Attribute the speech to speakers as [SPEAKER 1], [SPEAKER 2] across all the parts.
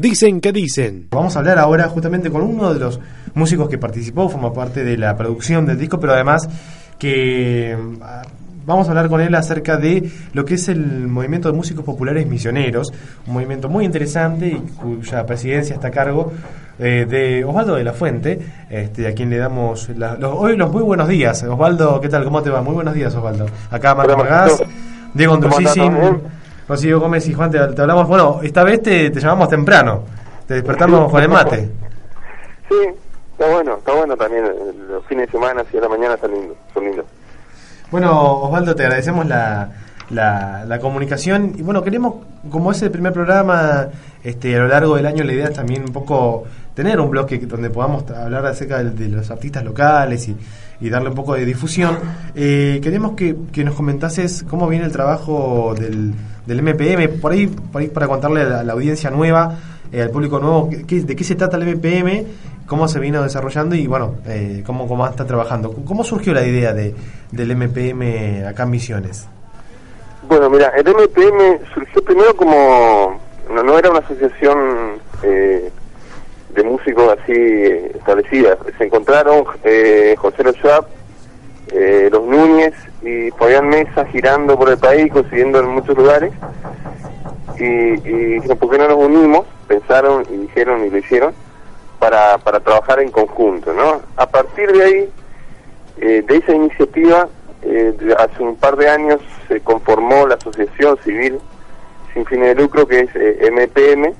[SPEAKER 1] Dicen que dicen.
[SPEAKER 2] Vamos a hablar ahora justamente con uno de los músicos que participó, forma parte de la producción del disco, pero además que ah, vamos a hablar con él acerca de lo que es el movimiento de músicos populares misioneros, un movimiento muy interesante y cuya presidencia está a cargo eh, de Osvaldo de la Fuente, este, a quien le damos la- los, hoy los muy buenos días. Osvaldo, ¿qué tal? ¿Cómo te va? Muy buenos días, Osvaldo. Acá Marco Margás. Diego
[SPEAKER 3] ¿Cómo
[SPEAKER 2] Rocío Gómez y Juan, te, te hablamos. Bueno, esta vez te, te llamamos temprano, te despertamos con el mate.
[SPEAKER 3] Sí, está bueno, está bueno también. eh, Los fines de semana y a la mañana están lindos, son lindos.
[SPEAKER 2] Bueno, Osvaldo, te agradecemos la, la, la comunicación. Y bueno, queremos, como es el primer programa, este, a lo largo del año la idea es también un poco tener un bloque que- donde podamos hablar acerca de, de los artistas locales y, y darle un poco de difusión. Eh, queremos que, que nos comentases cómo viene el trabajo del, del MPM, por ahí, por ahí para contarle a la, audiencia nueva, eh, al público nuevo, qué- de qué se trata el MPM, cómo se vino desarrollando y bueno, eh, cómo, cómo está trabajando. ¿Cómo surgió la idea de, del MPM acá en Misiones?
[SPEAKER 3] Bueno, mira, el MPM surgió primero como. No, era una asociación eh, de músicos así eh, establecida. Se encontraron eh, José Schwab, eh, los Núñez y Fabián Mesa girando por el país, consiguiendo en muchos lugares. Y, y dijeron, ¿por qué no nos unimos? Pensaron y dijeron y lo hicieron para, trabajar en conjunto, ¿no? A partir de ahí, eh, de esa iniciativa, eh, hace un par de años se conformó la Asociación Civil Sin Fines de Lucro, que es eh, MPM,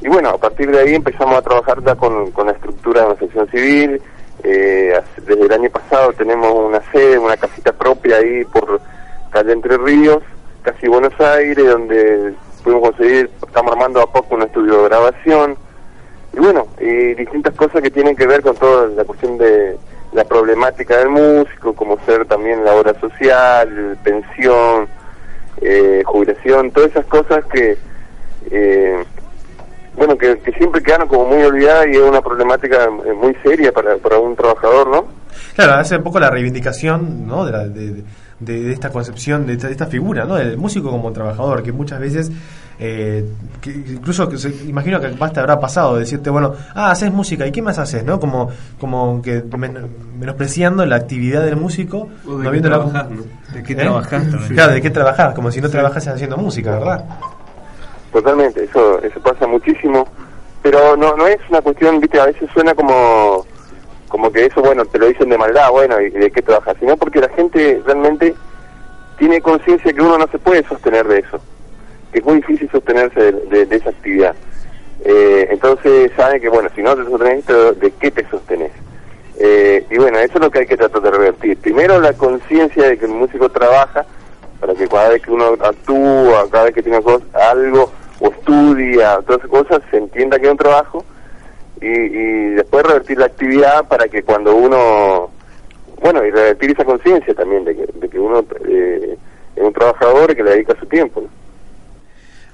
[SPEAKER 3] y bueno, a partir de ahí empezamos a trabajar ya con, con la estructura de la Asociación Civil. eh, desde el año pasado tenemos una sede, una casita propia ahí por calle Entre Ríos, casi Buenos Aires, donde pudimos conseguir, estamos armando a poco un estudio de grabación, y bueno, y distintas cosas que tienen que ver con toda la cuestión de la problemática del músico, como ser también la obra social, pensión, eh, jubilación, todas esas cosas que, eh, bueno, que, siempre quedaron como muy olvidadas y es una problemática eh, muy seria para, para un trabajador, ¿no?
[SPEAKER 2] Claro, hace un poco la reivindicación ¿no? de, la- de- de- esta concepción, de esta, de figura, ¿no? del músico como trabajador, que muchas veces, eh, que incluso que se- imagino que capaz te habrá pasado decirte, bueno, ah, haces música, ¿y qué más haces? ¿no? Como, como que men- menospreciando la actividad del músico,
[SPEAKER 4] O de
[SPEAKER 2] no
[SPEAKER 4] qué
[SPEAKER 2] viéndola
[SPEAKER 4] trabajás. ¿De qué
[SPEAKER 2] ¿Eh?
[SPEAKER 4] trabajás?
[SPEAKER 2] Claro, ¿de qué trabajás? Como si no trabajases haciendo música, ¿verdad?
[SPEAKER 3] Totalmente, eso eso pasa muchísimo, pero no no es una cuestión, viste, a veces suena como como que eso, bueno, te lo dicen de maldad, bueno, y de qué trabajas, sino porque la gente realmente tiene conciencia que uno no se puede sostener de eso, que es muy difícil sostenerse de, esa actividad. Eh, entonces sabe que, bueno, si no te sostenés, ¿de qué te sostenés? Eh, y bueno, eso es lo que hay que tratar de revertir. Primero la conciencia de que el músico trabaja para que cada vez que uno actúa, cada vez que tiene algo o estudia, todas esas cosas, se entienda que es un trabajo y, y después revertir la actividad para que cuando uno, bueno, y revertir esa conciencia también de que, de que uno eh, es un trabajador y que le dedica su tiempo.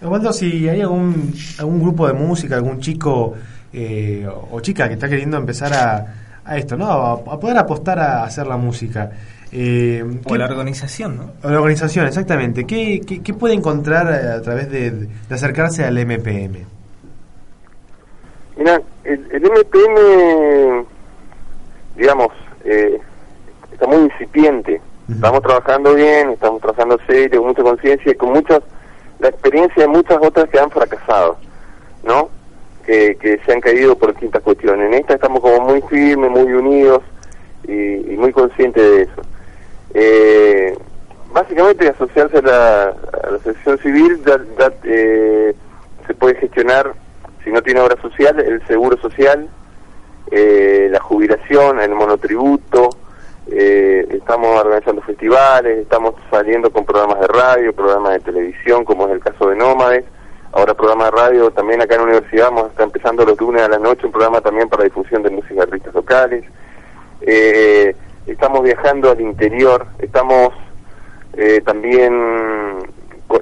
[SPEAKER 2] Osvaldo, si hay algún, algún grupo de música, algún chico eh, o chica que está queriendo empezar a, a esto, ¿no? A, a poder apostar a hacer la música. Eh,
[SPEAKER 4] O
[SPEAKER 2] ¿qué-
[SPEAKER 4] la organización, ¿no?
[SPEAKER 2] o la organización, exactamente. ¿Qué, qué, qué puede encontrar a, a través de, de acercarse al MPM?
[SPEAKER 3] Mira, el, el MPM, digamos, eh, está muy incipiente. Estamos trabajando bien, estamos trabajando serio, con mucha conciencia y con muchas, la experiencia de muchas otras que han fracasado, ¿no? Que, que se han caído por distintas cuestiones. En esta estamos como muy firmes, muy unidos y, muy conscientes de eso. Eh, básicamente asociarse a la, a asociación civil ya- ya, eh, se puede gestionar si no tiene obra social el seguro social eh, la jubilación el monotributo eh, estamos organizando festivales estamos saliendo con programas de radio programas de televisión como es el caso de Nómades. Ahora programa de radio también acá en la universidad vamos a empezando los lunes a la noche un programa también para difusión de música de artistas locales. Eh, estamos viajando al interior, estamos eh, también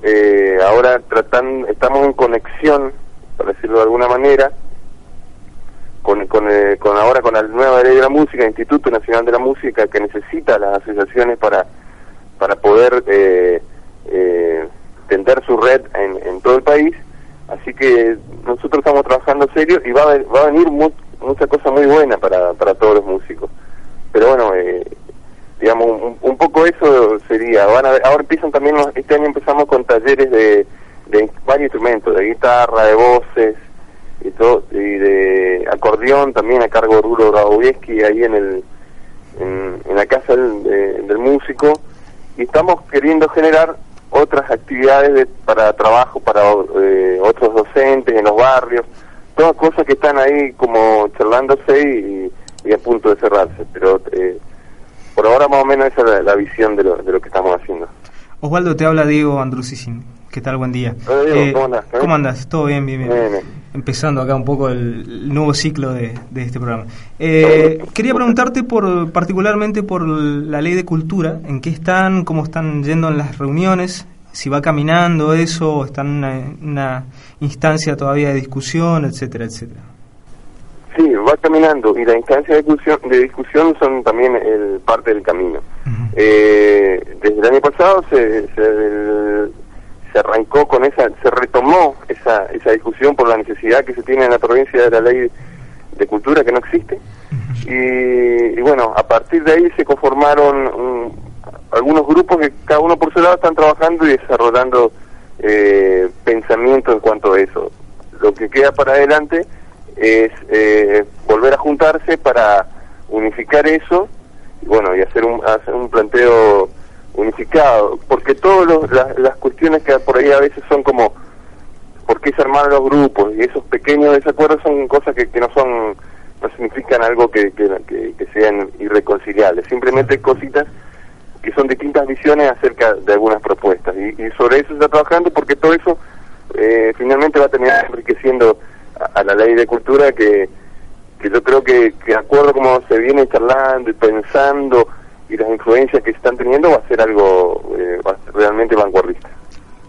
[SPEAKER 3] eh, ahora tratando, estamos en conexión, para decirlo de alguna manera, con, con, eh, con ahora con la nueva ley de la música, Instituto Nacional de la Música, que necesita las asociaciones para, para poder eh, eh, tender su red en, en todo el país. Así que nosotros estamos trabajando serio y va a, va a venir mucha cosa muy buena para, para todos los músicos. Pero bueno, eh, digamos, un, poco eso sería. Van a, ahora empiezan también, este año empezamos con talleres de, de varios instrumentos, de guitarra, de voces y todo y de acordeón también a cargo de Rulo Grabowieski ahí en el en, la casa del, del músico y estamos queriendo generar otras actividades para trabajo para eh, otros docentes en los barrios, todas cosas que están ahí como charlándose y, a punto de cerrarse, pero eh, por ahora más o menos esa es la, visión de lo, de lo que estamos haciendo.
[SPEAKER 1] Osvaldo, te habla Diego Andrusicin. ¿Qué tal? Buen día.
[SPEAKER 3] Eh, ¿cómo andas?
[SPEAKER 1] ¿Cómo andas? ¿Todo bien? Bien, bien. Empezando acá un poco el, nuevo ciclo de, de este programa. Eh, quería preguntarte por particularmente por la ley de cultura, en qué están, cómo están yendo en las reuniones, si va caminando eso, o están en una, instancia todavía de discusión, etcétera, etcétera.
[SPEAKER 3] Sí, va caminando y la instancia de discusión, de discusión son también el, parte del camino. eh, desde el año pasado se, se se arrancó con esa, se retomó esa, esa discusión por la necesidad que se tiene en la provincia de la ley de cultura que no existe. Y, bueno, a partir de ahí se conformaron algunos grupos que cada uno por su lado están trabajando y desarrollando eh, pensamiento en cuanto a eso. Lo que queda para adelante es eh, volver a juntarse para unificar eso y bueno, y hacer un, hacer un planteo unificado, porque todas las cuestiones que por ahí a veces son como, ¿por qué se armaron los grupos? Y esos pequeños desacuerdos son cosas que, que no son, no significan algo que, que, sean irreconciliables, simplemente cositas que son distintas visiones acerca de algunas propuestas. Y, sobre eso se está trabajando porque todo eso eh, finalmente va a terminar enriqueciendo a, la ley de cultura que, que yo creo que, que de acuerdo como se viene charlando y pensando, y las influencias que están teniendo va a ser algo eh, realmente vanguardista.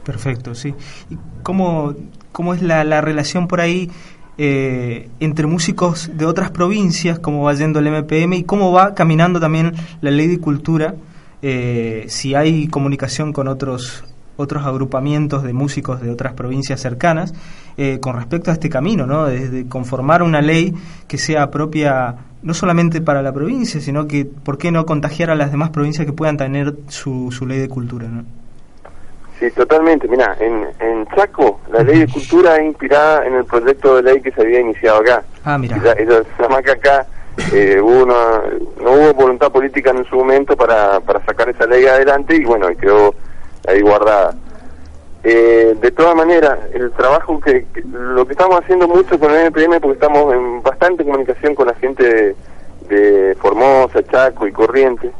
[SPEAKER 1] Perfecto, sí. ¿Y cómo, cómo es la, la relación por ahí eh, entre músicos de otras provincias, cómo va yendo el MPM y cómo va caminando también la ley de cultura? Eh, si hay comunicación con otros otros agrupamientos de músicos de otras provincias cercanas eh, con respecto a este camino, ¿no? Desde conformar una ley que sea propia no solamente para la provincia, sino que, ¿por qué no contagiar a las demás provincias que puedan tener su, su ley de cultura, ¿no?
[SPEAKER 3] Sí, totalmente. Mira, en, en Chaco la ley de cultura es inspirada en el proyecto de ley que se había iniciado acá.
[SPEAKER 1] Ah, mira.
[SPEAKER 3] llama que acá eh, hubo no hubo voluntad política en su momento para, para sacar esa ley adelante y bueno, quedó ahí guardada. Eh, de todas maneras, el trabajo que, lo que estamos haciendo mucho con el NPM, porque estamos en bastante comunicación con la gente de, Formosa, Chaco y Corrientes,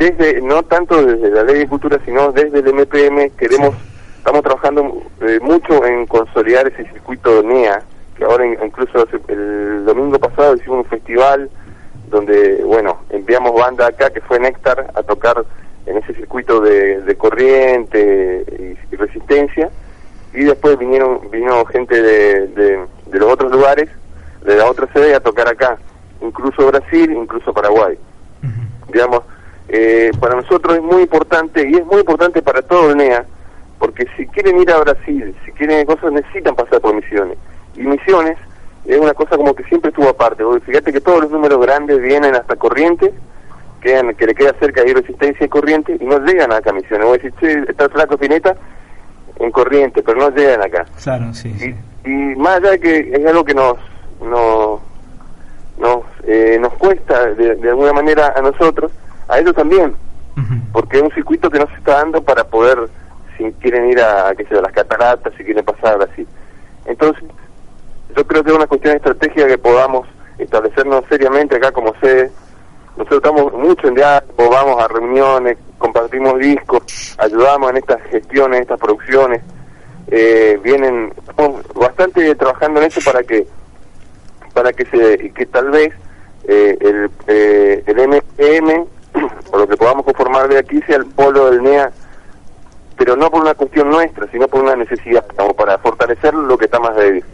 [SPEAKER 3] desde, no tanto desde la ley de cultura, sino desde el MPM, queremos, estamos trabajando eh, mucho en consolidar ese circuito NEA, que ahora incluso el domingo pasado hicimos un festival donde, bueno, enviamos banda acá, que fue Néctar, a tocar en ese circuito de, corriente y, resistencia. Y después vinieron vino gente de, de, los otros lugares de la otra sede a tocar acá incluso Brasil incluso Paraguay. Digamos eh, para nosotros es muy importante y es muy importante para todo el NEA porque si quieren ir a Brasil si quieren cosas necesitan pasar por misiones y misiones es una cosa como que siempre estuvo aparte fíjate que todos los números grandes vienen hasta Corrientes que le queda cerca de resistencia y corriente y no llegan a Misiones. Voy a decir, che, está el flaco Pineta en corriente, pero no llegan acá.
[SPEAKER 1] Claro, sí.
[SPEAKER 3] Y, más allá de que es algo que nos nos nos, eh, nos cuesta de, alguna manera a nosotros, a ellos también, porque es un circuito que no se está dando para poder, si quieren ir a, que sea, las cataratas, si quieren pasar así. Entonces, yo creo que es una cuestión de estrategia que podamos establecernos seriamente acá como sede nosotros estamos mucho en diálogo, vamos a reuniones, compartimos discos, ayudamos en estas gestiones, estas producciones. Eh, vienen, estamos bastante trabajando en eso para que para que se que tal vez eh, el, eh, el MPM o lo que podamos conformar de aquí sea el polo del NEA pero no por una cuestión nuestra sino por una necesidad como para fortalecer lo que está más débil